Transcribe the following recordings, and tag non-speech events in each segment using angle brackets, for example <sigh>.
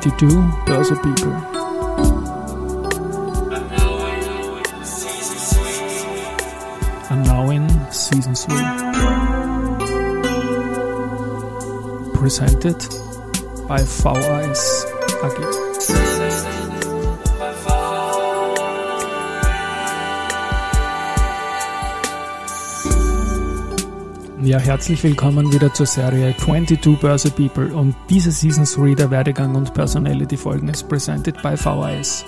22 Börse People. And now in season 3. Presented by VAS AG. Ja, herzlich willkommen wieder zur Serie 22 Börse People und diese Season 3 der Werdegang und Personality Folgen ist presented by VAS.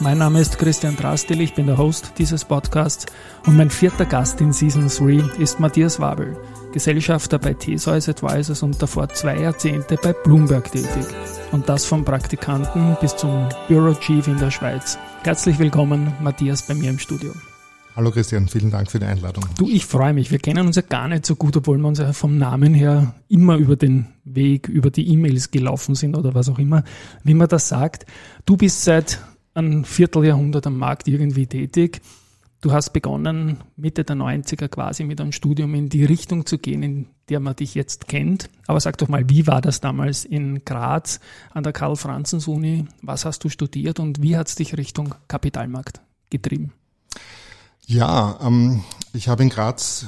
Mein Name ist Christian Drastil, ich bin der Host dieses Podcasts und mein vierter Gast in Season 3 ist Matthias Wabel, Gesellschafter bei Theseus Advisors und davor zwei Jahrzehnte bei Bloomberg tätig. Und das vom Praktikanten bis zum Bureau Chief in der Schweiz. Herzlich willkommen, Matthias, bei mir im Studio. Hallo Christian, vielen Dank für die Einladung. Du, ich freue mich. Wir kennen uns ja gar nicht so gut, obwohl wir uns ja vom Namen her immer über den Weg, über die E-Mails gelaufen sind oder was auch immer, wie man das sagt. Du bist seit einem Vierteljahrhundert am Markt irgendwie tätig. Du hast begonnen, Mitte der 90er quasi mit einem Studium in die Richtung zu gehen, in der man dich jetzt kennt. Aber sag doch mal, wie war das damals in Graz an der Karl-Franzens-Uni? Was hast du studiert und wie hat es dich Richtung Kapitalmarkt getrieben? Ja, ähm, ich habe in Graz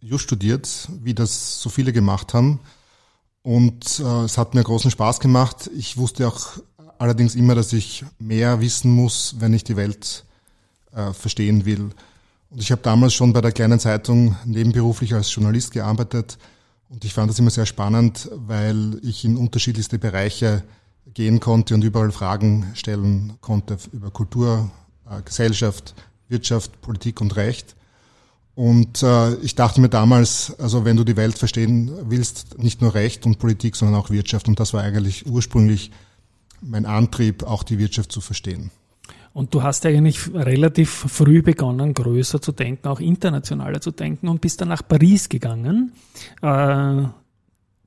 Just studiert, wie das so viele gemacht haben. Und äh, es hat mir großen Spaß gemacht. Ich wusste auch allerdings immer, dass ich mehr wissen muss, wenn ich die Welt äh, verstehen will. Und ich habe damals schon bei der kleinen Zeitung nebenberuflich als Journalist gearbeitet. Und ich fand das immer sehr spannend, weil ich in unterschiedlichste Bereiche gehen konnte und überall Fragen stellen konnte über Kultur, äh, Gesellschaft, Wirtschaft, Politik und Recht. Und äh, ich dachte mir damals, also wenn du die Welt verstehen willst, nicht nur Recht und Politik, sondern auch Wirtschaft. Und das war eigentlich ursprünglich mein Antrieb, auch die Wirtschaft zu verstehen. Und du hast eigentlich relativ früh begonnen, größer zu denken, auch internationaler zu denken und bist dann nach Paris gegangen. Äh,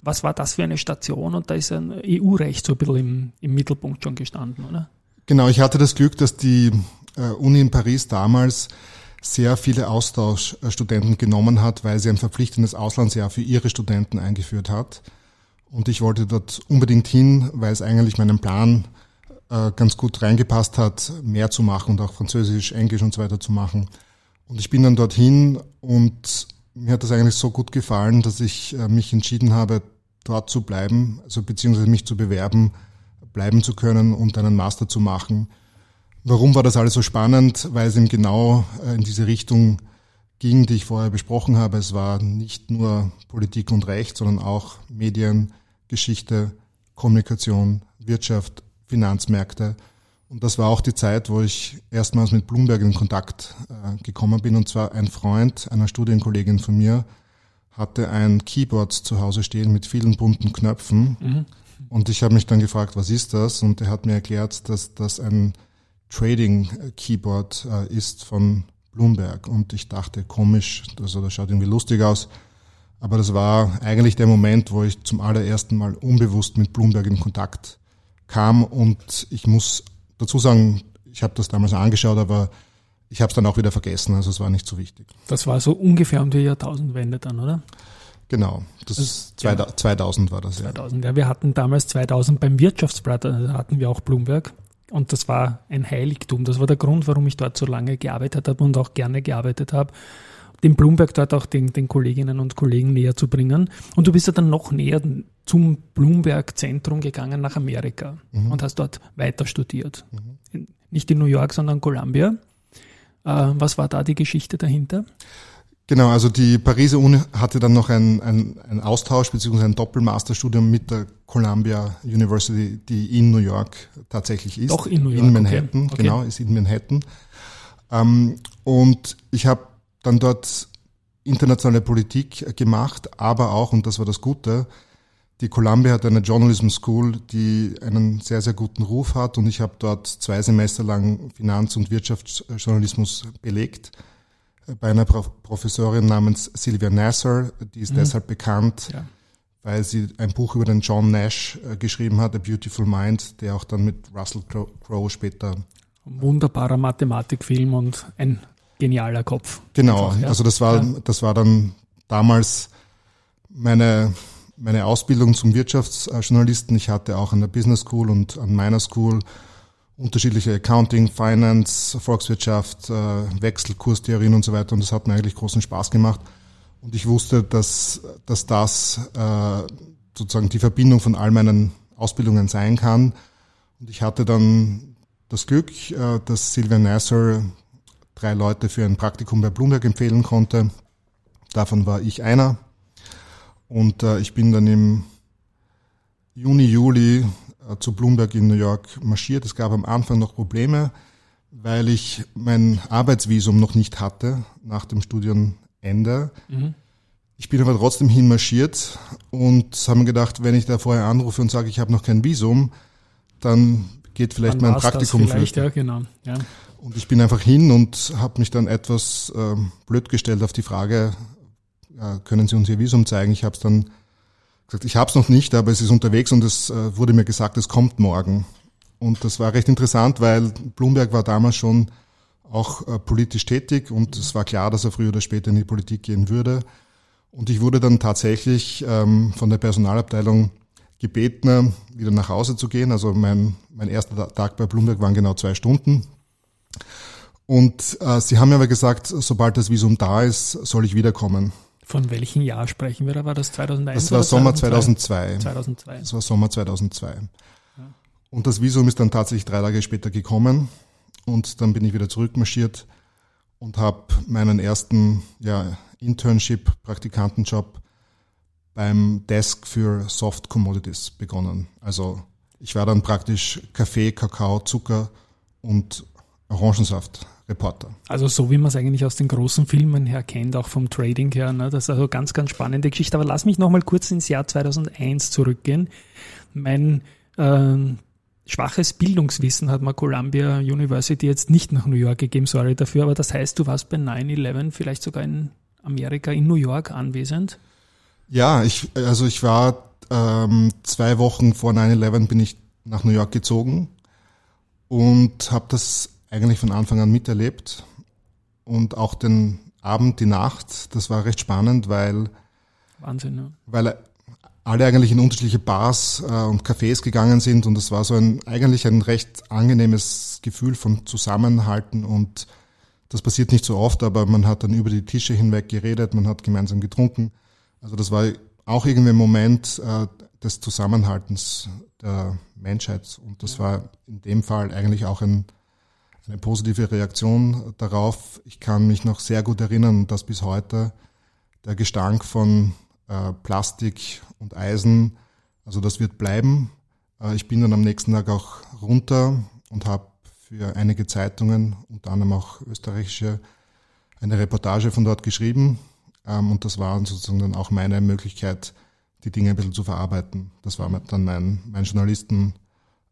was war das für eine Station? Und da ist ein EU-Recht so ein bisschen im, im Mittelpunkt schon gestanden, oder? Genau, ich hatte das Glück, dass die Uni in Paris damals sehr viele Austauschstudenten genommen hat, weil sie ein verpflichtendes Auslandsjahr für ihre Studenten eingeführt hat. Und ich wollte dort unbedingt hin, weil es eigentlich meinem Plan äh, ganz gut reingepasst hat, mehr zu machen und auch Französisch, Englisch und so weiter zu machen. Und ich bin dann dorthin und mir hat das eigentlich so gut gefallen, dass ich äh, mich entschieden habe, dort zu bleiben, also beziehungsweise mich zu bewerben, bleiben zu können und einen Master zu machen. Warum war das alles so spannend? Weil es eben genau äh, in diese Richtung ging, die ich vorher besprochen habe. Es war nicht nur Politik und Recht, sondern auch Medien, Geschichte, Kommunikation, Wirtschaft, Finanzmärkte. Und das war auch die Zeit, wo ich erstmals mit Bloomberg in Kontakt äh, gekommen bin. Und zwar ein Freund einer Studienkollegin von mir hatte ein Keyboard zu Hause stehen mit vielen bunten Knöpfen. Mhm. Und ich habe mich dann gefragt, was ist das? Und er hat mir erklärt, dass das ein Trading Keyboard äh, ist von Bloomberg. Und ich dachte, komisch, also das schaut irgendwie lustig aus. Aber das war eigentlich der Moment, wo ich zum allerersten Mal unbewusst mit Bloomberg in Kontakt kam. Und ich muss dazu sagen, ich habe das damals angeschaut, aber ich habe es dann auch wieder vergessen. Also es war nicht so wichtig. Das war so ungefähr um die Jahrtausendwende dann, oder? Genau, das, das 2000, 2000 war das. 2000, ja. ja. Wir hatten damals 2000 beim Wirtschaftsblatt, da hatten wir auch Bloomberg. Und das war ein Heiligtum. Das war der Grund, warum ich dort so lange gearbeitet habe und auch gerne gearbeitet habe, den Bloomberg dort auch den, den Kolleginnen und Kollegen näher zu bringen. Und du bist ja dann noch näher zum Bloomberg-Zentrum gegangen nach Amerika mhm. und hast dort weiter studiert. Mhm. Nicht in New York, sondern Columbia. Äh, was war da die Geschichte dahinter? Genau, also die Pariser Uni hatte dann noch ein, ein, ein Austausch bzw. ein Doppelmasterstudium mit der Columbia University, die in New York tatsächlich ist. Doch in New York. In Manhattan, okay. genau, ist in Manhattan. Ähm, und ich habe dann dort internationale Politik gemacht, aber auch, und das war das Gute, die Columbia hat eine Journalism School, die einen sehr, sehr guten Ruf hat und ich habe dort zwei Semester lang Finanz- und Wirtschaftsjournalismus belegt bei einer Professorin namens Sylvia Nasser, die ist mhm. deshalb bekannt, ja. weil sie ein Buch über den John Nash äh, geschrieben hat, A Beautiful Mind, der auch dann mit Russell Crowe später. Ein wunderbarer Mathematikfilm und ein genialer Kopf. Genau, Einfach, ja. also das war, ja. das war dann damals meine meine Ausbildung zum Wirtschaftsjournalisten. Ich hatte auch an der Business School und an meiner School unterschiedliche Accounting, Finance, Volkswirtschaft, äh, Wechselkurstheorien und so weiter. Und das hat mir eigentlich großen Spaß gemacht. Und ich wusste, dass, dass das äh, sozusagen die Verbindung von all meinen Ausbildungen sein kann. Und ich hatte dann das Glück, äh, dass Silvia Nasser drei Leute für ein Praktikum bei Bloomberg empfehlen konnte. Davon war ich einer. Und ich bin dann im Juni, Juli zu Bloomberg in New York marschiert. Es gab am Anfang noch Probleme, weil ich mein Arbeitsvisum noch nicht hatte nach dem Studienende. Mhm. Ich bin aber trotzdem hinmarschiert und haben gedacht, wenn ich da vorher anrufe und sage, ich habe noch kein Visum, dann geht vielleicht dann mein Praktikum vielleicht, ja, genau. Ja. Und ich bin einfach hin und habe mich dann etwas äh, blöd gestellt auf die Frage, äh, können Sie uns Ihr Visum zeigen? Ich habe es dann gesagt, ich habe es noch nicht, aber es ist unterwegs und es äh, wurde mir gesagt, es kommt morgen. Und das war recht interessant, weil Bloomberg war damals schon auch äh, politisch tätig und es war klar, dass er früher oder später in die Politik gehen würde. Und ich wurde dann tatsächlich ähm, von der Personalabteilung gebeten, wieder nach Hause zu gehen. Also mein, mein erster Tag bei Bloomberg waren genau zwei Stunden. Und äh, sie haben mir aber gesagt, sobald das Visum da ist, soll ich wiederkommen. Von welchem Jahr sprechen wir da? War das 2001? Das war Sommer 2002. 2002. Das war Sommer 2002. Ja. Und das Visum ist dann tatsächlich drei Tage später gekommen. Und dann bin ich wieder zurückmarschiert und habe meinen ersten ja, Internship, Praktikantenjob beim Desk für Soft Commodities begonnen. Also ich war dann praktisch Kaffee, Kakao, Zucker und Orangensaft Reporter. Also so wie man es eigentlich aus den großen Filmen her kennt, auch vom Trading her. Ne? Das ist also ganz, ganz spannende Geschichte. Aber lass mich nochmal kurz ins Jahr 2001 zurückgehen. Mein äh, schwaches Bildungswissen hat mir Columbia University jetzt nicht nach New York gegeben, sorry dafür. Aber das heißt, du warst bei 9-11 vielleicht sogar in Amerika, in New York anwesend? Ja, ich, also ich war ähm, zwei Wochen vor 9-11 bin ich nach New York gezogen und habe das eigentlich von Anfang an miterlebt. Und auch den Abend, die Nacht, das war recht spannend, weil, Wahnsinn, ja. weil alle eigentlich in unterschiedliche Bars äh, und Cafés gegangen sind und es war so ein eigentlich ein recht angenehmes Gefühl von Zusammenhalten und das passiert nicht so oft, aber man hat dann über die Tische hinweg geredet, man hat gemeinsam getrunken. Also das war auch irgendwie ein Moment äh, des Zusammenhaltens der Menschheit und das war in dem Fall eigentlich auch ein eine positive Reaktion darauf. Ich kann mich noch sehr gut erinnern, dass bis heute der Gestank von äh, Plastik und Eisen, also das wird bleiben. Äh, ich bin dann am nächsten Tag auch runter und habe für einige Zeitungen, unter anderem auch österreichische, eine Reportage von dort geschrieben. Ähm, und das war sozusagen dann auch meine Möglichkeit, die Dinge ein bisschen zu verarbeiten. Das war dann mein, mein Journalisten,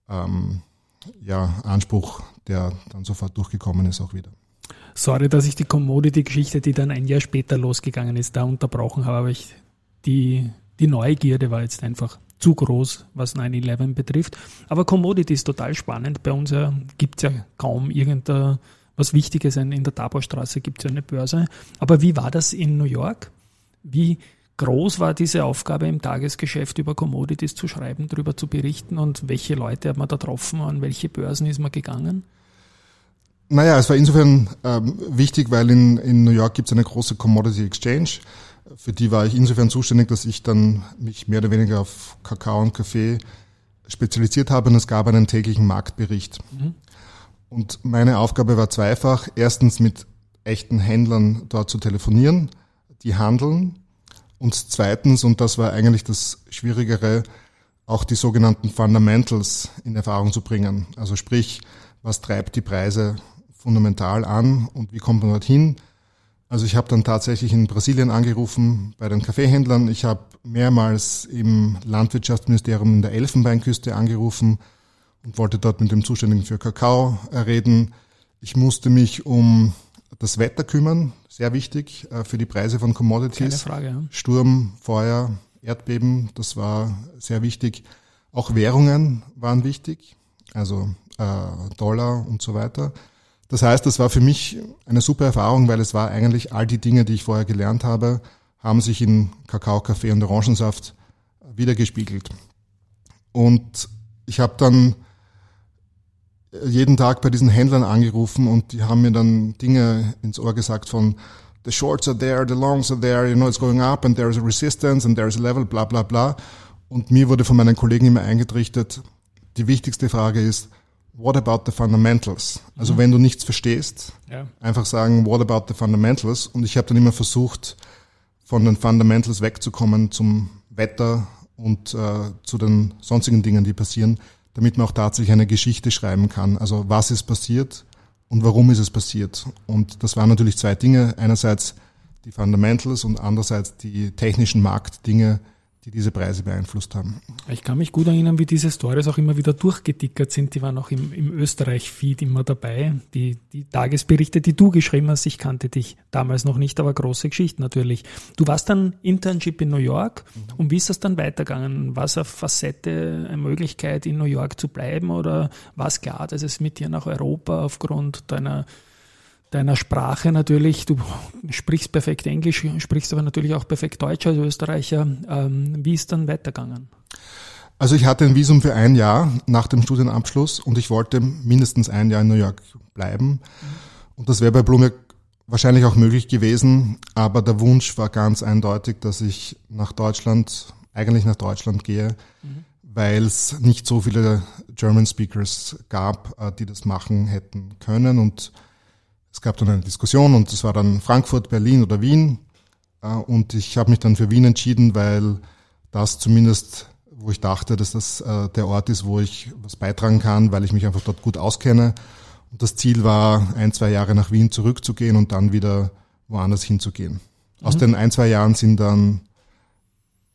ähm, ja, Anspruch, der dann sofort durchgekommen ist, auch wieder. Sorry, dass ich die Commodity-Geschichte, die dann ein Jahr später losgegangen ist, da unterbrochen habe, aber ich, die, die Neugierde war jetzt einfach zu groß, was 9-11 betrifft. Aber Commodity ist total spannend. Bei uns ja, gibt es ja kaum irgendwas Wichtiges. In der Tabaustraße gibt es ja eine Börse. Aber wie war das in New York? Wie groß war diese Aufgabe im Tagesgeschäft über Commodities zu schreiben, darüber zu berichten und welche Leute hat man da getroffen, an welche Börsen ist man gegangen? Naja, es war insofern ähm, wichtig, weil in, in New York gibt es eine große Commodity Exchange. Für die war ich insofern zuständig, dass ich dann mich mehr oder weniger auf Kakao und Kaffee spezialisiert habe und es gab einen täglichen Marktbericht. Mhm. Und meine Aufgabe war zweifach. Erstens mit echten Händlern dort zu telefonieren, die handeln und zweitens, und das war eigentlich das Schwierigere, auch die sogenannten Fundamentals in Erfahrung zu bringen. Also sprich, was treibt die Preise fundamental an und wie kommt man dorthin? Also ich habe dann tatsächlich in Brasilien angerufen bei den Kaffeehändlern. Ich habe mehrmals im Landwirtschaftsministerium in der Elfenbeinküste angerufen und wollte dort mit dem Zuständigen für Kakao reden. Ich musste mich um das Wetter kümmern, sehr wichtig äh, für die Preise von Commodities. Keine Frage, ja. Sturm, Feuer, Erdbeben, das war sehr wichtig. Auch Währungen waren wichtig, also äh, Dollar und so weiter. Das heißt, das war für mich eine super Erfahrung, weil es war eigentlich all die Dinge, die ich vorher gelernt habe, haben sich in Kakao, Kaffee und Orangensaft wiedergespiegelt. Und ich habe dann jeden Tag bei diesen Händlern angerufen und die haben mir dann Dinge ins Ohr gesagt von the shorts are there, the longs are there, you know, it's going up and there is a resistance and there is a level, bla bla bla. Und mir wurde von meinen Kollegen immer eingetrichtert, die wichtigste Frage ist, what about the fundamentals? Also mhm. wenn du nichts verstehst, ja. einfach sagen, what about the fundamentals? Und ich habe dann immer versucht, von den Fundamentals wegzukommen zum Wetter und äh, zu den sonstigen Dingen, die passieren, damit man auch tatsächlich eine Geschichte schreiben kann. Also was ist passiert und warum ist es passiert? Und das waren natürlich zwei Dinge. Einerseits die Fundamentals und andererseits die technischen Marktdinge, die diese Preise beeinflusst haben. Ich kann mich gut erinnern, wie diese Stories auch immer wieder durchgetickert sind. Die waren auch im, im Österreich-Feed immer dabei. Die, die Tagesberichte, die du geschrieben hast, ich kannte dich damals noch nicht, aber große Geschichte natürlich. Du warst dann Internship in New York mhm. und wie ist das dann weitergegangen? War es eine Facette, eine Möglichkeit, in New York zu bleiben oder war es klar, dass es mit dir nach Europa aufgrund deiner deiner Sprache natürlich. Du sprichst perfekt Englisch, sprichst aber natürlich auch perfekt Deutsch als Österreicher. Ähm, wie ist dann weitergegangen? Also ich hatte ein Visum für ein Jahr nach dem Studienabschluss und ich wollte mindestens ein Jahr in New York bleiben. Und das wäre bei Bloomberg wahrscheinlich auch möglich gewesen, aber der Wunsch war ganz eindeutig, dass ich nach Deutschland, eigentlich nach Deutschland gehe, mhm. weil es nicht so viele German Speakers gab, äh, die das machen hätten können und es gab dann eine Diskussion und es war dann Frankfurt, Berlin oder Wien. Äh, und ich habe mich dann für Wien entschieden, weil das zumindest, wo ich dachte, dass das äh, der Ort ist, wo ich was beitragen kann, weil ich mich einfach dort gut auskenne. Und das Ziel war, ein, zwei Jahre nach Wien zurückzugehen und dann wieder woanders hinzugehen. Mhm. Aus den ein, zwei Jahren sind dann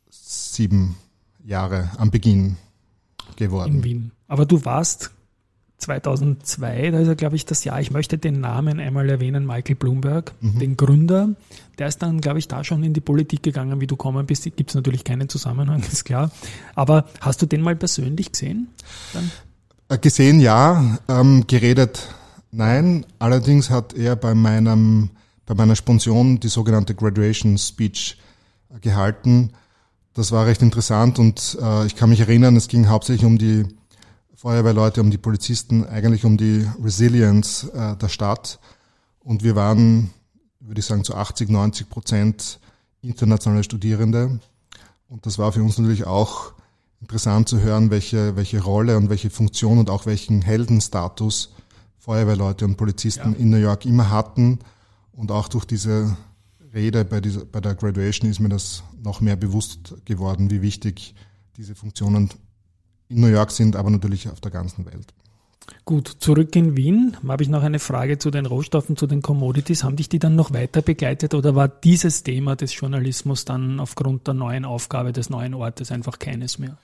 sieben Jahre am Beginn geworden. In Wien. Aber du warst 2002, da ist er, glaube ich, das Jahr, ich möchte den Namen einmal erwähnen, Michael Bloomberg, mhm. den Gründer. Der ist dann, glaube ich, da schon in die Politik gegangen, wie du kommen bist. Gibt es natürlich keinen Zusammenhang, <laughs> ist klar. Aber hast du den mal persönlich gesehen? Dann? Äh, gesehen ja, ähm, geredet nein. Allerdings hat er bei meinem, bei meiner Sponsion die sogenannte Graduation Speech äh, gehalten. Das war recht interessant und äh, ich kann mich erinnern, es ging hauptsächlich um die Feuerwehrleute, um die Polizisten, eigentlich um die Resilience äh, der Stadt. Und wir waren, würde ich sagen, zu 80, 90 Prozent internationale Studierende. Und das war für uns natürlich auch interessant zu hören, welche, welche Rolle und welche Funktion und auch welchen Heldenstatus Feuerwehrleute und Polizisten ja. in New York immer hatten. Und auch durch diese Rede bei, dieser, bei der Graduation ist mir das noch mehr bewusst geworden, wie wichtig diese Funktionen in New York sind, aber natürlich auf der ganzen Welt. Gut, zurück in Wien. Habe ich noch eine Frage zu den Rohstoffen, zu den Commodities. Haben dich die dann noch weiter begleitet oder war dieses Thema des Journalismus dann aufgrund der neuen Aufgabe des neuen Ortes einfach keines mehr?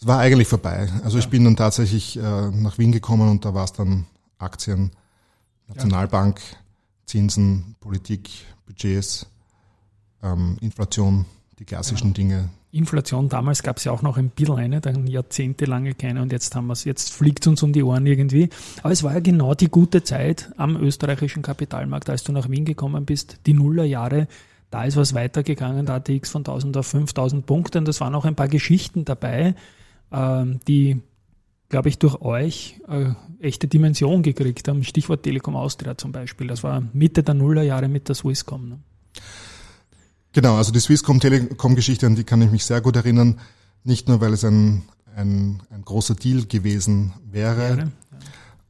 Es war eigentlich vorbei. Also ja. ich bin dann tatsächlich äh, nach Wien gekommen und da war es dann Aktien, Nationalbank, Zinsen, Politik, Budgets, ähm, Inflation, die klassischen ja. Dinge, Inflation, damals gab es ja auch noch ein bisschen eine, dann jahrzehntelange keine und jetzt haben wir es, jetzt fliegt uns um die Ohren irgendwie. Aber es war ja genau die gute Zeit am österreichischen Kapitalmarkt, als du nach Wien gekommen bist, die Nullerjahre. Da ist was weitergegangen, der ATX von 1000 auf 5000 Punkte und es waren auch ein paar Geschichten dabei, ähm, die, glaube ich, durch euch äh, echte Dimension gekriegt haben. Stichwort Telekom Austria zum Beispiel. Das war Mitte der Nullerjahre mit der Swisscom. Ne? Genau, also die Swisscom Telekom-Geschichte, an die kann ich mich sehr gut erinnern. Nicht nur, weil es ein, ein, ein großer Deal gewesen wäre, ja.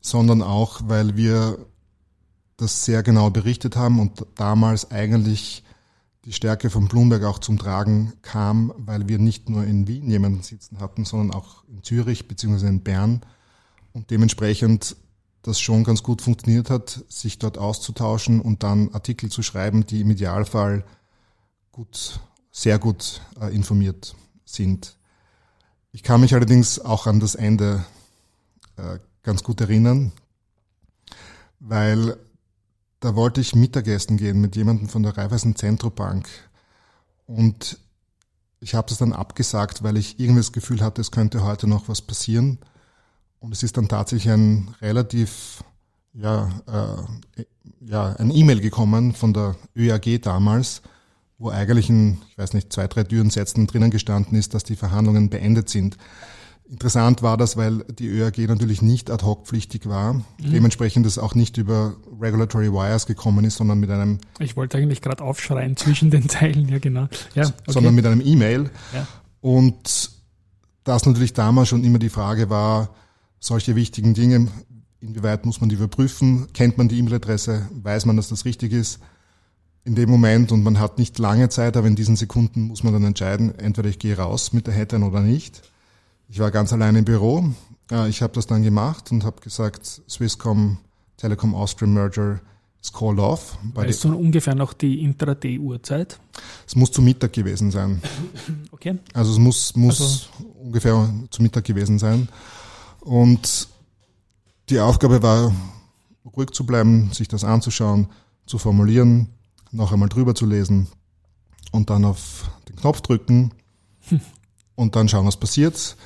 sondern auch, weil wir das sehr genau berichtet haben und damals eigentlich die Stärke von Bloomberg auch zum Tragen kam, weil wir nicht nur in Wien jemanden sitzen hatten, sondern auch in Zürich bzw. in Bern und dementsprechend das schon ganz gut funktioniert hat, sich dort auszutauschen und dann Artikel zu schreiben, die im Idealfall gut, sehr gut äh, informiert sind. Ich kann mich allerdings auch an das Ende äh, ganz gut erinnern, weil da wollte ich Mittagessen gehen mit jemandem von der Raiffeisen Zentrobank und ich habe das dann abgesagt, weil ich irgendwie das Gefühl hatte, es könnte heute noch was passieren. Und es ist dann tatsächlich ein relativ, ja, äh, ja, ein E-Mail gekommen von der ÖAG damals, wo eigentlich in, ich weiß nicht, zwei, drei Türensätzen drinnen gestanden ist, dass die Verhandlungen beendet sind. Interessant war das, weil die ÖAG natürlich nicht ad hoc pflichtig war, mhm. dementsprechend es auch nicht über Regulatory Wires gekommen ist, sondern mit einem... Ich wollte eigentlich gerade aufschreien zwischen den Teilen, ja genau. Ja, okay. Sondern mit einem E-Mail. Ja. Und das natürlich damals schon immer die Frage war, solche wichtigen Dinge, inwieweit muss man die überprüfen, kennt man die E-Mail-Adresse, weiß man, dass das richtig ist in dem Moment und man hat nicht lange Zeit, aber in diesen Sekunden muss man dann entscheiden, entweder ich gehe raus mit der Headline oder nicht. Ich war ganz allein im Büro. Äh, ich habe das dann gemacht und habe gesagt, Swisscom Telekom Austrian Merger is called off. Weißt du ungefähr noch die Intraday-Uhrzeit? Es muss zu Mittag gewesen sein. <laughs> Okay. Also es muss, muss also. ungefähr zu Mittag gewesen sein. Und die Aufgabe war, ruhig zu bleiben, sich das anzuschauen, zu formulieren, noch einmal drüber zu lesen und dann auf den Knopf drücken und dann schauen, was passiert.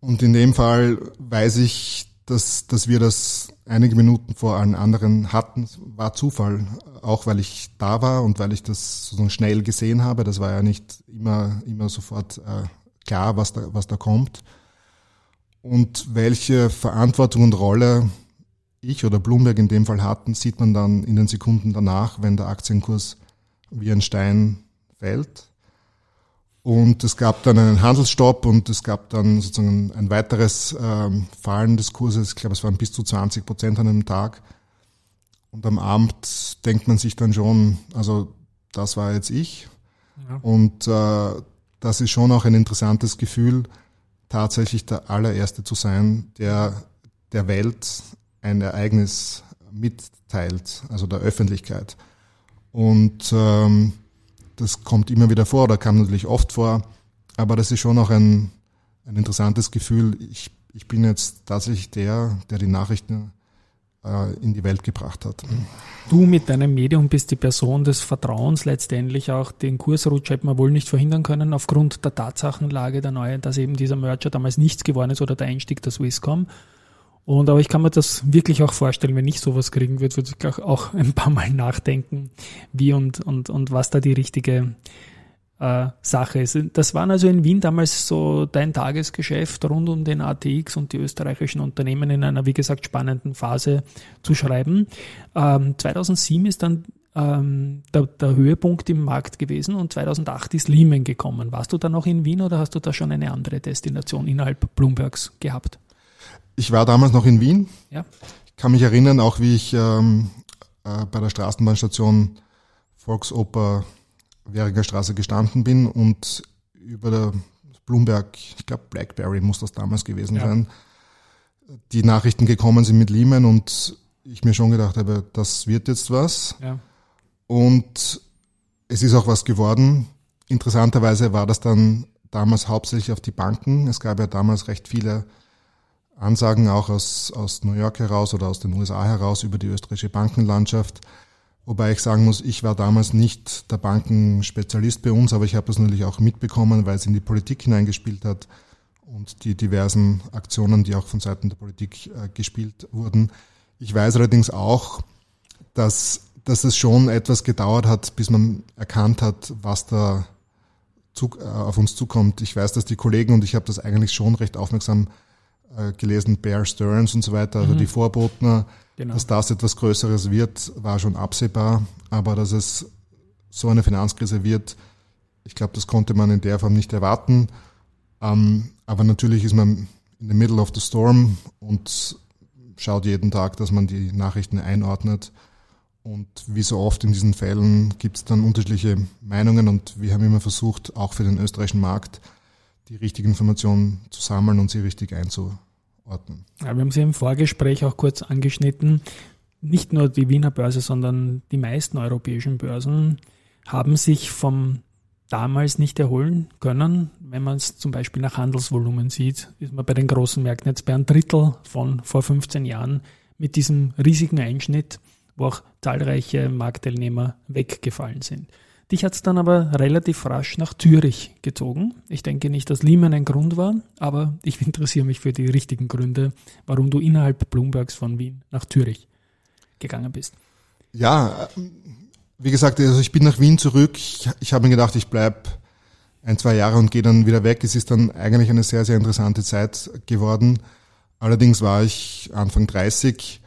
Und in dem Fall weiß ich, dass, dass wir das einige Minuten vor allen anderen hatten. War Zufall, auch weil ich da war und weil ich das so schnell gesehen habe. Das war ja nicht immer, immer sofort äh, klar, was da, was da kommt. Und welche Verantwortung und Rolle ich oder Bloomberg in dem Fall hatten, sieht man dann in den Sekunden danach, wenn der Aktienkurs wie ein Stein fällt. Und es gab dann einen Handelsstopp und es gab dann sozusagen ein weiteres ähm, Fallen des Kurses. Ich glaube, es waren bis zu 20 Prozent an einem Tag. Und am Abend denkt man sich dann schon, also das war jetzt ich. Ja. Und äh, das ist schon auch ein interessantes Gefühl, tatsächlich der allererste zu sein, der der Welt ein Ereignis mitteilt, also der Öffentlichkeit. Und ähm, das kommt immer wieder vor oder kam natürlich oft vor, aber das ist schon auch ein, ein interessantes Gefühl. Ich, ich bin jetzt tatsächlich der, der die Nachrichten äh, in die Welt gebracht hat. Du mit deinem Medium bist die Person des Vertrauens letztendlich auch. Den Kursrutsch hätte man wohl nicht verhindern können aufgrund der Tatsachenlage der neuen, dass eben dieser Merger damals nichts geworden ist oder der Einstieg der Swisscom. Und aber ich kann mir das wirklich auch vorstellen, wenn ich sowas kriegen würde, würde ich auch ein paar Mal nachdenken, wie und, und, und was da die richtige äh, Sache ist. Das waren also in Wien damals so dein Tagesgeschäft rund um den ATX und die österreichischen Unternehmen in einer, wie gesagt, spannenden Phase zu schreiben. Ähm, 2007 ist dann ähm, der, der Höhepunkt im Markt gewesen und 2008 ist Lehman gekommen. Warst du da noch in Wien oder hast du da schon eine andere Destination innerhalb Bloombergs gehabt? Ich war damals noch in Wien. Ja. Ich kann mich erinnern, auch wie ich ähm, äh, bei der Straßenbahnstation Volksoper Währinger Straße gestanden bin und über der Bloomberg, ich glaube Blackberry muss das damals gewesen ja. sein, die Nachrichten gekommen sind mit Lehman und ich mir schon gedacht habe, das wird jetzt was. Ja. Und es ist auch was geworden. Interessanterweise war das dann damals hauptsächlich auf die Banken. Es gab ja damals recht viele Ansagen auch aus, aus New York heraus oder aus den USA heraus über die österreichische Bankenlandschaft. Wobei ich sagen muss, ich war damals nicht der Bankenspezialist bei uns, aber ich habe das natürlich auch mitbekommen, weil es in die Politik hineingespielt hat und die diversen Aktionen, die auch von Seiten der Politik äh, gespielt wurden. Ich weiß allerdings auch, dass, dass es schon etwas gedauert hat, bis man erkannt hat, was da zu, äh, auf uns zukommt. Ich weiß, dass die Kollegen und ich habe das eigentlich schon recht aufmerksam äh, gelesen, Bear Stearns und so weiter, also mhm. die Vorboten, genau. dass das etwas Größeres wird, war schon absehbar. Aber dass es so eine Finanzkrise wird, ich glaube, das konnte man in der Form nicht erwarten. Ähm, aber natürlich ist man in the middle of the storm und schaut jeden Tag, dass man die Nachrichten einordnet. Und wie so oft in diesen Fällen gibt es dann unterschiedliche Meinungen und wir haben immer versucht, auch für den österreichischen Markt, die richtigen Informationen zu sammeln und sie richtig einzuordnen. Ja, wir haben sie im Vorgespräch auch kurz angeschnitten. Nicht nur die Wiener Börse, sondern die meisten europäischen Börsen haben sich vom damals nicht erholen können. Wenn man es zum Beispiel nach Handelsvolumen sieht, ist man bei den großen Märkten jetzt bei einem Drittel von vor 15 Jahren mit diesem riesigen Einschnitt, wo auch zahlreiche Marktteilnehmer weggefallen sind. Dich hat es dann aber relativ rasch nach Zürich gezogen. Ich denke nicht, dass Lehman ein Grund war, aber ich <laughs> interessiere mich für die richtigen Gründe, warum du innerhalb Bloombergs von Wien nach Zürich gegangen bist. Ja, wie gesagt, also ich bin nach Wien zurück. Ich, ich habe mir gedacht, ich bleib ein, zwei Jahre und gehe dann wieder weg. Es ist dann eigentlich eine sehr, sehr interessante Zeit geworden. Allerdings war ich Anfang 30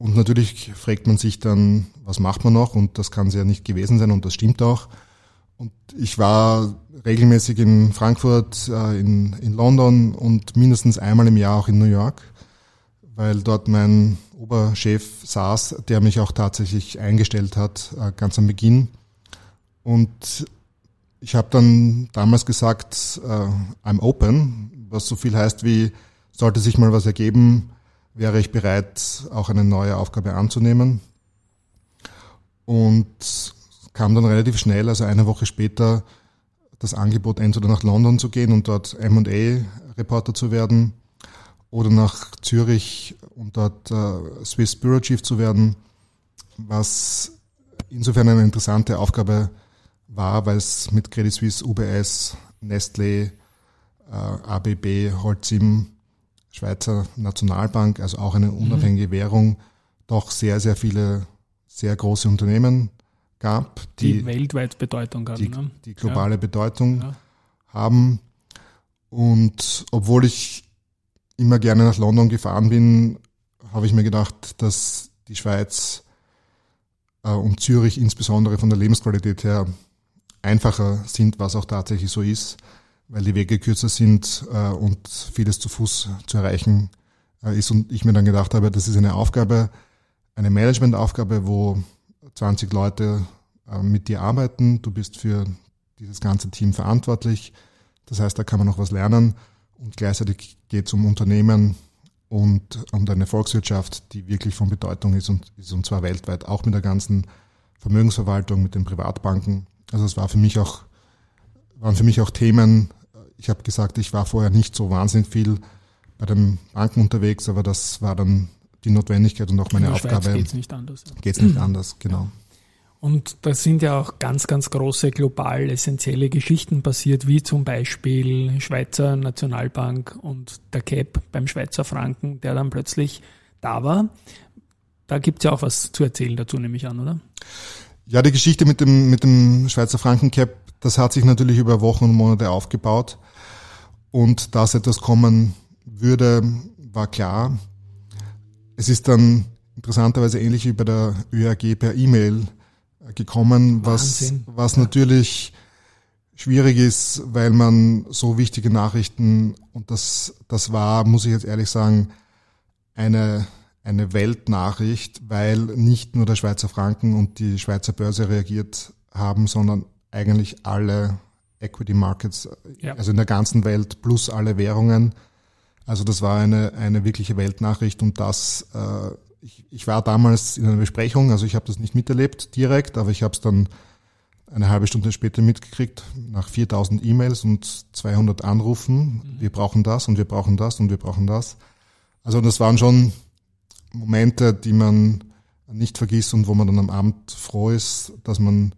und natürlich fragt man sich dann, was macht man noch? Und das kann es ja nicht gewesen sein und das stimmt auch. Und ich war regelmäßig in Frankfurt, äh, in, in London und mindestens einmal im Jahr auch in New York, weil dort mein Oberchef saß, der mich auch tatsächlich eingestellt hat, äh, ganz am Beginn. Und ich habe dann damals gesagt, äh, I'm open, was so viel heißt wie, sollte sich mal was ergeben, wäre ich bereit, auch eine neue Aufgabe anzunehmen. Und kam dann relativ schnell, also eine Woche später, das Angebot, entweder nach London zu gehen und dort M&A-Reporter zu werden oder nach Zürich und dort äh, Swiss Bureau Chief zu werden, was insofern eine interessante Aufgabe war, weil es mit Credit Suisse, UBS, Nestlé, äh, ABB, Holcim, Schweizer Nationalbank, also auch eine mhm. unabhängige mhm. Währung, doch sehr, sehr viele sehr große Unternehmen gab, die, die weltweit Bedeutung haben, die, ne? die globale ja. Bedeutung ja. haben. Und obwohl ich immer gerne nach London gefahren bin, habe ich mir gedacht, dass die Schweiz äh, und Zürich insbesondere von der Lebensqualität her einfacher sind, was auch tatsächlich so ist, weil die Wege kürzer sind äh, und vieles zu Fuß zu erreichen äh, ist. Und ich mir dann gedacht habe, das ist eine Aufgabe, eine Managementaufgabe, wo 20 Leute äh, mit dir arbeiten. Du bist für dieses ganze Team verantwortlich. Das heißt, da kann man noch was lernen. Und gleichzeitig geht es um Unternehmen und um eine Volkswirtschaft, die wirklich von Bedeutung ist und, ist und zwar weltweit, auch mit der ganzen Vermögensverwaltung, mit den Privatbanken. Also es war für mich auch, waren für mich auch Themen. Ich habe gesagt, ich war vorher nicht so wahnsinnig viel bei den Banken unterwegs, aber das war dann die Notwendigkeit und auch meine Aufgabe. Geht es nicht anders. Geht es nicht anders, genau. Und da sind ja auch ganz, ganz große global essentielle Geschichten passiert, wie zum Beispiel Schweizer Nationalbank und der CAP beim Schweizer Franken, der dann plötzlich da war. Da gibt es ja auch was zu erzählen dazu, nehme ich an, oder? Ja, die Geschichte mit dem, mit dem Schweizer Franken Cap, das hat sich natürlich über Wochen und Monate aufgebaut. Und dass etwas kommen würde, war klar. Es ist dann interessanterweise ähnlich wie bei der ÖAG per E-Mail gekommen, was, was ja. natürlich schwierig ist, weil man so wichtige Nachrichten, und das, das war, muss ich jetzt ehrlich sagen, eine, eine Weltnachricht, weil nicht nur der Schweizer Franken und die Schweizer Börse reagiert haben, sondern eigentlich alle Equity Markets, ja. also in der ganzen Welt plus alle Währungen. Also das war eine, eine wirkliche Weltnachricht und das äh, ich, ich war damals in einer Besprechung, also ich habe das nicht miterlebt direkt, aber ich habe es dann eine halbe Stunde später mitgekriegt, nach 4000 E-Mails und 200 Anrufen. Mhm. Wir brauchen das und wir brauchen das und wir brauchen das. Also das waren schon Momente, die man nicht vergisst und wo man dann am Abend froh ist, dass man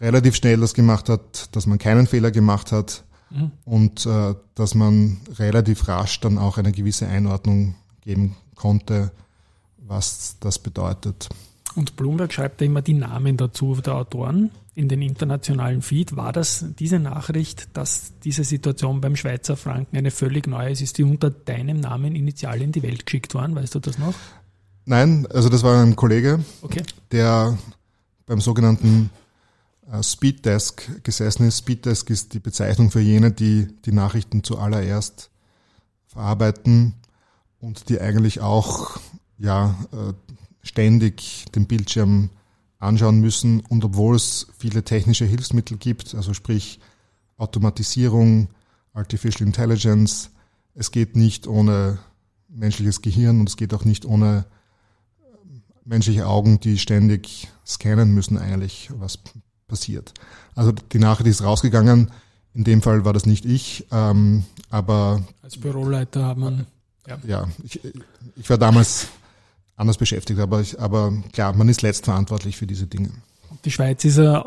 relativ schnell das gemacht hat, dass man keinen Fehler gemacht hat mhm. und äh, dass man relativ rasch dann auch eine gewisse Einordnung geben konnte, was das bedeutet. Und Bloomberg schreibt da immer die Namen dazu der Autoren in den internationalen Feed. War das diese Nachricht, dass diese Situation beim Schweizer Franken eine völlig neue ist? Ist die unter deinem Namen initial in die Welt geschickt worden? Weißt du das noch? Nein, also das war ein Kollege, okay. der beim sogenannten Speeddesk gesessen ist. Speeddesk ist die Bezeichnung für jene, die die Nachrichten zuallererst verarbeiten und die eigentlich auch ja, äh, ständig den Bildschirm anschauen müssen und obwohl es viele technische Hilfsmittel gibt, also sprich Automatisierung, Artificial Intelligence, es geht nicht ohne menschliches Gehirn und es geht auch nicht ohne äh, menschliche Augen, die ständig scannen müssen eigentlich, was passiert. Also die Nachricht ist rausgegangen. In dem Fall war das nicht ich, ähm, aber als Büroleiter hat man ja, ja ich, ich war damals anders beschäftigt. Aber, ich, aber klar, man ist letztverantwortlich für diese Dinge. Die Schweiz ist ja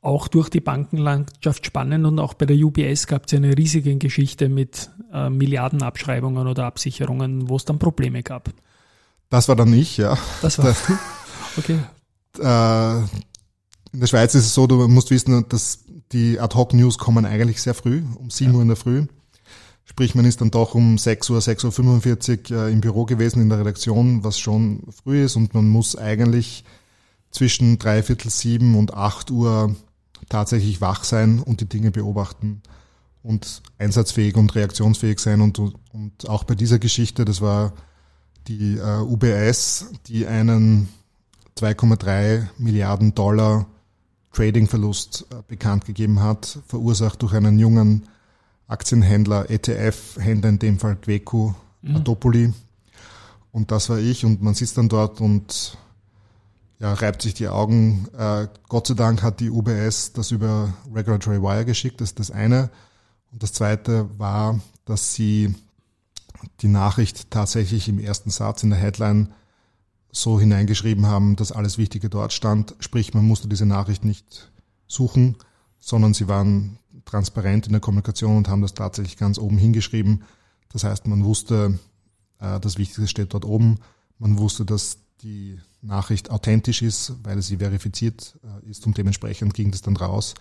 auch durch die Bankenlandschaft spannend und auch bei der UBS gab es ja eine riesige Geschichte mit äh, Milliardenabschreibungen oder Absicherungen, wo es dann Probleme gab. Das war dann ich, ja. Das war. <laughs> okay. <laughs> Äh, in der Schweiz ist es so, du musst wissen, dass die Ad-Hoc-News kommen eigentlich sehr früh, um 7 ja. Uhr in der Früh. Sprich, man ist dann doch um 6 Uhr, 6.45 Uhr äh, im Büro gewesen in der Redaktion, was schon früh ist und man muss eigentlich zwischen dreiviertel sieben und acht Uhr tatsächlich wach sein und die Dinge beobachten und einsatzfähig und reaktionsfähig sein. Und, und auch bei dieser Geschichte, das war die äh, UBS, die einen 2,3 Milliarden Dollar Trading-Verlust äh, bekannt gegeben hat, verursacht durch einen jungen Aktienhändler, ETF-Händler, in dem Fall Queco mhm. Atopoli. Und das war ich und man sitzt dann dort und ja, reibt sich die Augen. Äh, Gott sei Dank hat die UBS das über Regulatory Wire geschickt, das ist das eine. Und das zweite war, dass sie die Nachricht tatsächlich im ersten Satz in der Headline so hineingeschrieben haben, dass alles Wichtige dort stand. Sprich, man musste diese Nachricht nicht suchen, sondern sie waren transparent in der Kommunikation und haben das tatsächlich ganz oben hingeschrieben. Das heißt, man wusste, äh, das Wichtigste steht dort oben. Man wusste, dass die Nachricht authentisch ist, weil sie verifiziert äh, ist und dementsprechend ging das dann raus.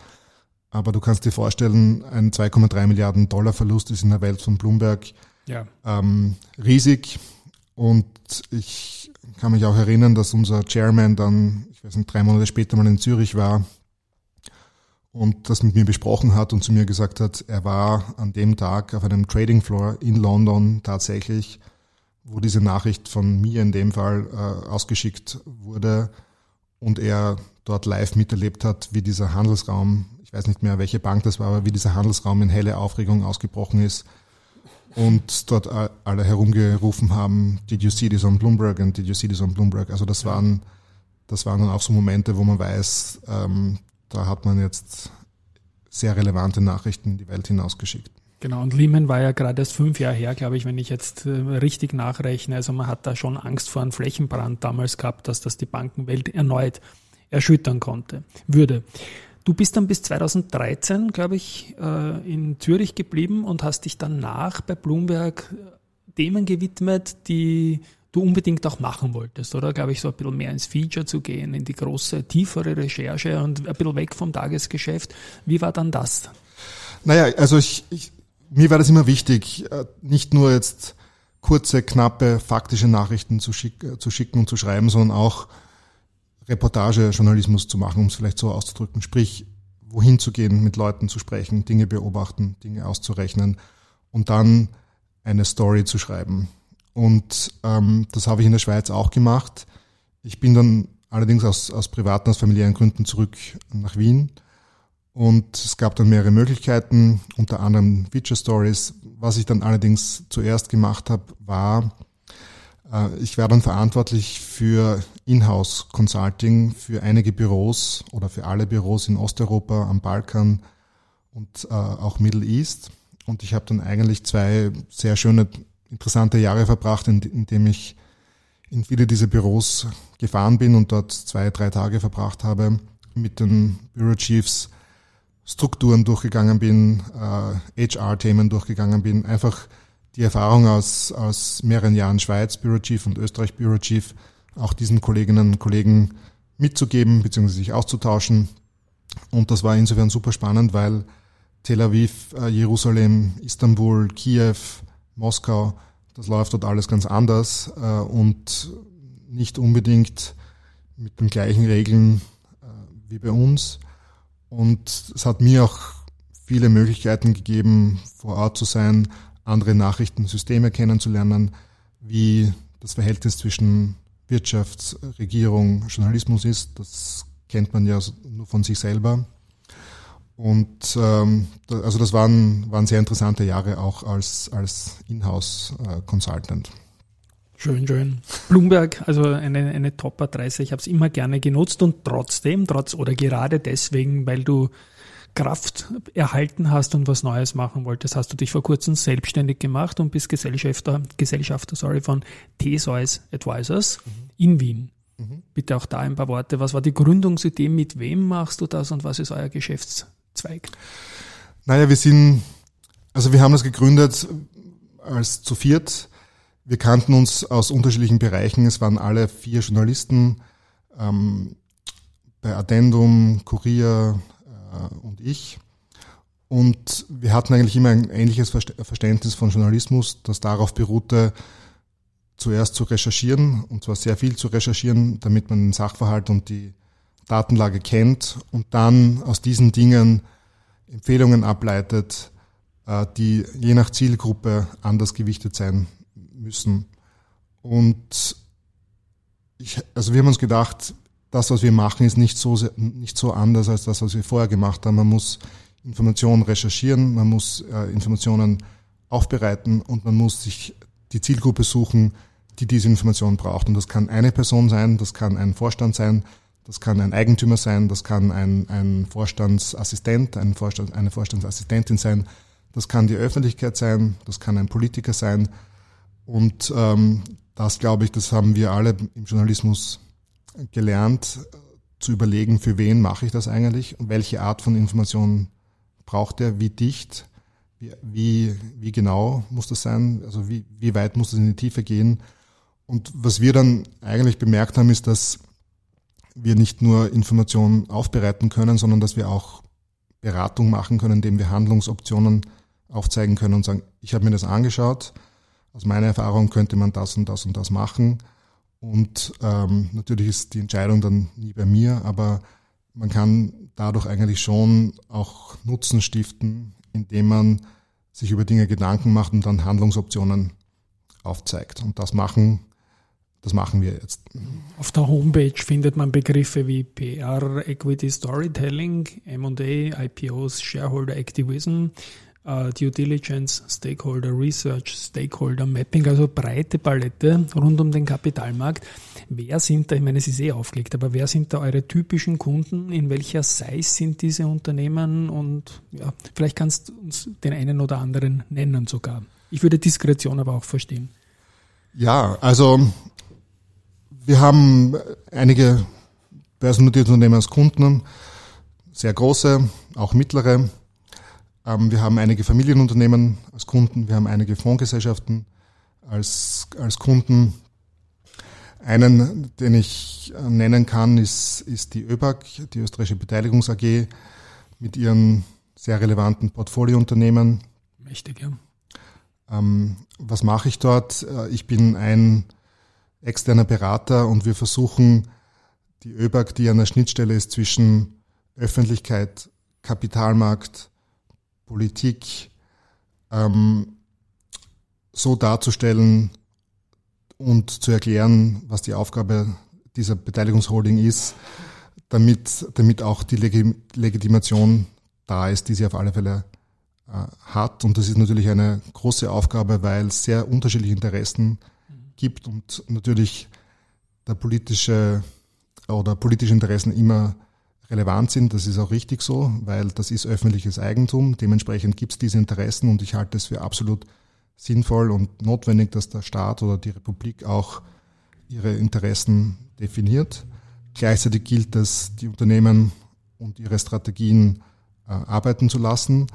Aber du kannst dir vorstellen, ein 2,3 Milliarden Dollar Verlust ist in der Welt von Bloomberg ja. ähm, riesig. Und ich kann mich auch erinnern, dass unser Chairman dann, ich weiß nicht, drei Monate später mal in Zürich war und das mit mir besprochen hat und zu mir gesagt hat, er war an dem Tag auf einem Trading Floor in London tatsächlich wo diese Nachricht von mir in dem Fall äh, ausgeschickt wurde und er dort live miterlebt hat, wie dieser Handelsraum, ich weiß nicht mehr, welche Bank das war, aber wie dieser Handelsraum in helle Aufregung ausgebrochen ist und dort alle herumgerufen haben, did you see this on Bloomberg and did you see this on Bloomberg? Also das waren, das waren dann auch so Momente, wo man weiß, ähm, da hat man jetzt sehr relevante Nachrichten in die Welt hinausgeschickt. Genau, und Lehman war ja gerade erst fünf Jahre her, glaube ich, wenn ich jetzt äh, richtig nachrechne. Also man hat da schon Angst vor einem Flächenbrand damals gehabt, dass das die Bankenwelt erneut erschüttern konnte, würde. Du bist dann bis 2013, glaube ich, äh, in Zürich geblieben und hast dich danach bei Bloomberg äh, Themen gewidmet, die du unbedingt auch machen wolltest, oder? Glaube ich, so ein bisschen mehr ins Feature zu gehen, in die große, tiefere Recherche und ein bisschen weg vom Tagesgeschäft. Wie war dann das? Naja, also ich, ich mir war das immer wichtig, äh, nicht nur jetzt kurze, knappe, faktische Nachrichten zu, schick, zu schicken und zu schreiben, sondern auch Reportagejournalismus zu machen, um es vielleicht so auszudrücken. Sprich, wohin zu gehen, mit Leuten zu sprechen, Dinge beobachten, Dinge auszurechnen und dann eine Story zu schreiben. Und ähm, das habe ich in der Schweiz auch gemacht. Ich bin dann allerdings aus, aus privaten, aus familiären Gründen zurück nach Wien und es gab dann mehrere Möglichkeiten, unter anderem Feature Stories. Was ich dann allerdings zuerst gemacht habe, war, äh, ich war dann verantwortlich für Inhouse Consulting für einige Büros oder für alle Büros in Osteuropa, am Balkan und äh, auch Middle East. Und ich habe dann eigentlich zwei sehr schöne, interessante Jahre verbracht, in, in dem ich in viele dieser Büros gefahren bin und dort zwei, drei Tage verbracht habe mit den Bureau Chiefs Strukturen durchgegangen bin, äh, HR-Themen durchgegangen bin, einfach die Erfahrung aus, aus mehreren Jahren Schweiz Bureau Chief und Österreich Bureau Chief auch diesen Kolleginnen und Kollegen mitzugeben bzw. sich auszutauschen. Und das war insofern super spannend, weil Tel Aviv, äh, Jerusalem, Istanbul, Kiew, Moskau, das läuft dort alles ganz anders äh, und nicht unbedingt mit den gleichen Regeln äh, wie bei uns. Und es hat mir auch viele Möglichkeiten gegeben, vor Ort zu sein, andere Nachrichtensysteme kennenzulernen, wie das Verhältnis zwischen Wirtschaft, Regierung, Journalismus ist. Das kennt man ja nur von sich selber. Und ähm, also das waren, waren sehr interessante Jahre auch als, als Inhouse-Consultant. Schön, schön. Bloomberg, also eine, eine Top-Adresse. Ich habe es immer gerne genutzt und trotzdem, trotz oder gerade deswegen, weil du Kraft erhalten hast und was Neues machen wolltest, hast du dich vor kurzem selbstständig gemacht und bist Gesellschafter, Gesellschafter sorry, von Theseus Advisors mhm. in Wien. Mhm. Bitte auch da ein paar Worte. Was war die Gründungsidee? Mit wem machst du das und was ist euer Geschäftszweig? Naja, wir sind, also wir haben das gegründet als zu viert wir kannten uns aus unterschiedlichen Bereichen. Es waren alle vier Journalisten. Ähm, bei Addendum, Kurier äh, und ich. Und wir hatten eigentlich immer ein ähnliches Verständnis von Journalismus, das darauf beruhte, zuerst zu recherchieren, und zwar sehr viel zu recherchieren, damit man den Sachverhalt und die Datenlage kennt und dann aus diesen Dingen Empfehlungen ableitet, äh, die je nach Zielgruppe anders gewichtet sein müssen. Und ich, also wir haben uns gedacht, das, was wir machen, ist nicht so, nicht so anders als das, was wir vorher gemacht haben. Man muss Informationen recherchieren, man muss äh, Informationen aufbereiten und man muss sich die Zielgruppe suchen, die diese Information braucht. Und das kann eine Person sein, das kann ein Vorstand sein, das kann ein Eigentümer sein, das kann ein, ein Vorstandsassistent, ein Vorstand, eine Vorstandsassistentin sein, das kann die Öffentlichkeit sein, das kann ein Politiker sein. Und ähm, das, glaube ich, das haben wir alle im Journalismus gelernt, zu überlegen, für wen mache ich das eigentlich und welche Art von Information braucht er, wie dicht, wie, wie, wie genau muss das sein, also wie, wie weit muss das in die Tiefe gehen. Und was wir dann eigentlich bemerkt haben, ist, dass wir nicht nur Informationen aufbereiten können, sondern dass wir auch Beratung machen können, indem wir Handlungsoptionen aufzeigen können und sagen, ich habe mir das angeschaut, aus meiner Erfahrung könnte man das und das und das machen. Und ähm, natürlich ist die Entscheidung dann nie bei mir, aber man kann dadurch eigentlich schon auch Nutzen stiften, indem man sich über Dinge Gedanken macht und dann Handlungsoptionen aufzeigt. Und das machen, das machen wir jetzt. Auf der Homepage findet man Begriffe wie PR, Equity Storytelling, M&A, IPOs, Shareholder Activism, uh, Due Diligence, Stakeholder Research, Stakeholder Mapping, also breite Palette rund um den Kapitalmarkt. Wer sind da, ich meine, es ist eh aufgelegt, aber wer sind da eure typischen Kunden? In welcher Size sind diese Unternehmen? Und ja, vielleicht kannst du uns den einen oder anderen nennen sogar. Ich würde Diskretion aber auch verstehen. Ja, also wir haben einige börsennotierte Unternehmen als Kunden, sehr große, auch mittlere. Ähm, wir haben einige Familienunternehmen als Kunden, wir haben einige Fondsgesellschaften als, als Kunden. Einen, den ich äh, nennen kann, ist, ist die ÖBAG, die österreichische Beteiligungs AG, mit ihren sehr relevanten Portfoliounternehmen. Mächtig, ja. Ähm, was mache ich dort? Äh, ich bin ein externer Berater und wir versuchen, die ÖBAG, die an der Schnittstelle ist zwischen Öffentlichkeit, Kapitalmarkt, Politik ähm, so darzustellen und zu erklären, was die Aufgabe dieser Beteiligungsholding ist, damit, damit auch die Legitimation da ist, die sie auf alle Fälle äh, hat. Und das ist natürlich eine große Aufgabe, weil es sehr unterschiedliche Interessen gibt und natürlich der politische oder politische Interessen immer relevant sind. Das ist auch richtig so, weil das ist öffentliches Eigentum. Dementsprechend gibt es diese Interessen und ich halte es für absolut sinnvoll und notwendig, dass der Staat oder die Republik auch ihre Interessen definiert. Gleichzeitig gilt es, die Unternehmen und ihre Strategien äh, arbeiten zu lassen.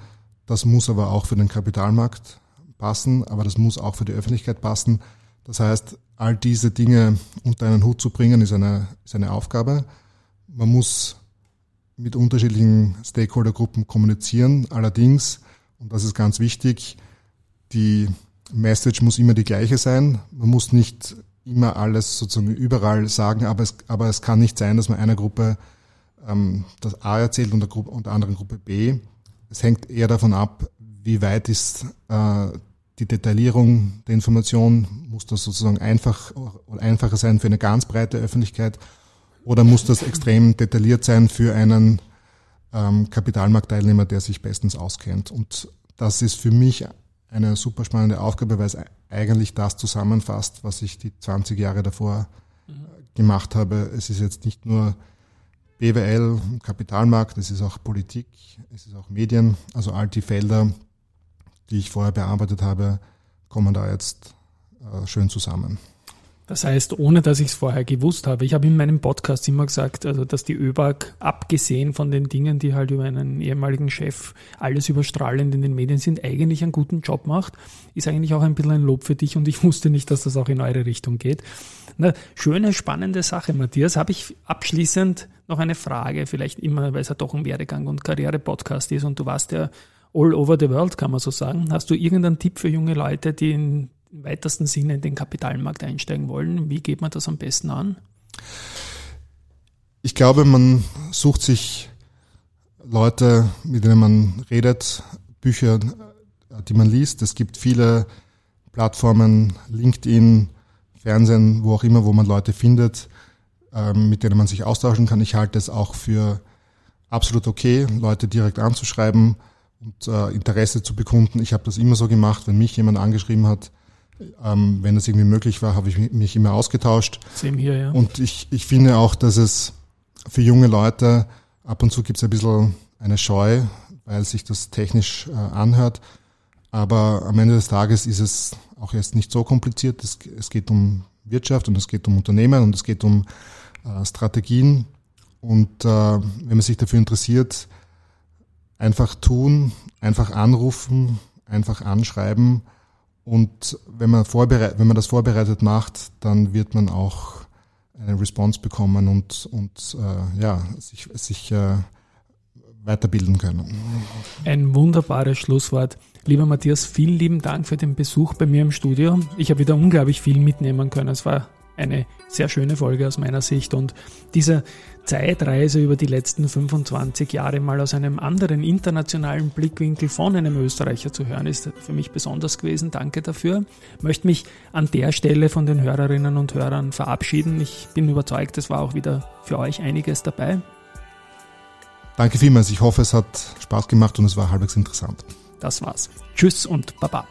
Das muss aber auch für den Kapitalmarkt passen, aber das muss auch für die Öffentlichkeit passen. Das heißt, all diese Dinge unter einen Hut zu bringen, ist eine, ist eine Aufgabe. Man muss mit unterschiedlichen Stakeholdergruppen kommunizieren. Allerdings, und das ist ganz wichtig, die Message muss immer die gleiche sein. Man muss nicht immer alles sozusagen überall sagen, aber es, aber es kann nicht sein, dass man einer Gruppe ähm, das A erzählt und der, Gruppe, und der anderen Gruppe B. Es hängt eher davon ab, wie weit ist äh, die Detaillierung der Information, muss das sozusagen einfach oder einfacher sein für eine ganz breite Öffentlichkeit oder muss das extrem detailliert sein für einen ähm, Kapitalmarktteilnehmer, der sich bestens auskennt? Und das ist für mich eine super spannende Aufgabe, weil es eigentlich das zusammenfasst, was ich die 20 Jahre davor mhm. gemacht habe. Es ist jetzt nicht nur BWL, Kapitalmarkt, es ist auch Politik, es ist auch Medien, also all die Felder, die ich vorher bearbeitet habe, kommen da jetzt äh, schön zusammen. Das heißt, ohne dass ich es vorher gewusst habe. Ich habe in meinem Podcast immer gesagt, also dass die ÖBAG, abgesehen von den Dingen, die halt über einen ehemaligen Chef alles überstrahlend in den Medien sind, eigentlich einen guten Job macht, ist eigentlich auch ein bisschen ein Lob für dich und ich wusste nicht, dass das auch in eure Richtung geht. Na, schöne, spannende Sache, Matthias. Habe ich abschließend noch eine Frage, vielleicht immer, weil es ja doch ein Werdegang- und Karriere-Podcast ist und du warst ja all over the world, kann man so sagen. Hast du irgendeinen Tipp für junge Leute, die in im weitesten Sinne in den Kapitalmarkt einsteigen wollen. Wie geht man das am besten an? Ich glaube, man sucht sich Leute, mit denen man redet, Bücher, die man liest. Es gibt viele Plattformen, LinkedIn, Fernsehen, wo auch immer, wo man Leute findet, ähm, mit denen man sich austauschen kann. Ich halte es auch für absolut okay, Leute direkt anzuschreiben und äh, Interesse zu bekunden. Ich habe das immer so gemacht, wenn mich jemand angeschrieben hat, ähm, wenn das irgendwie möglich war, habe ich mich immer ausgetauscht. Same hier, ja. Und ich, ich finde auch, dass es für junge Leute ab und zu gibt es ein bisschen eine Scheu, weil sich das technisch äh, anhört. Aber am Ende des Tages ist es auch erst nicht so kompliziert. Es, es geht um Wirtschaft und es geht um Unternehmen und es geht um äh, Strategien. Und äh, wenn man sich dafür interessiert, einfach tun, einfach anrufen, einfach anschreiben und wenn man, vorbereit, wenn man das vorbereitet macht, dann wird man auch eine Response bekommen und, und äh, ja, sich, sich äh, weiterbilden können. Ein wunderbares Schlusswort. Lieber Matthias, vielen lieben Dank für den Besuch bei mir im Studio. Ich habe wieder unglaublich viel mitnehmen können. Es war eine sehr schöne Folge aus meiner Sicht und diese Zeitreise über die letzten 25 Jahre mal aus einem anderen internationalen Blickwinkel von einem Österreicher zu hören, ist für mich besonders gewesen. Danke dafür. Ich möchte mich an der Stelle von den Hörerinnen und Hörern verabschieden. Ich bin überzeugt, es war auch wieder für euch einiges dabei. Danke vielmals. Ich hoffe, es hat Spaß gemacht und es war halbwegs interessant. Das war's. Tschüss und Baba.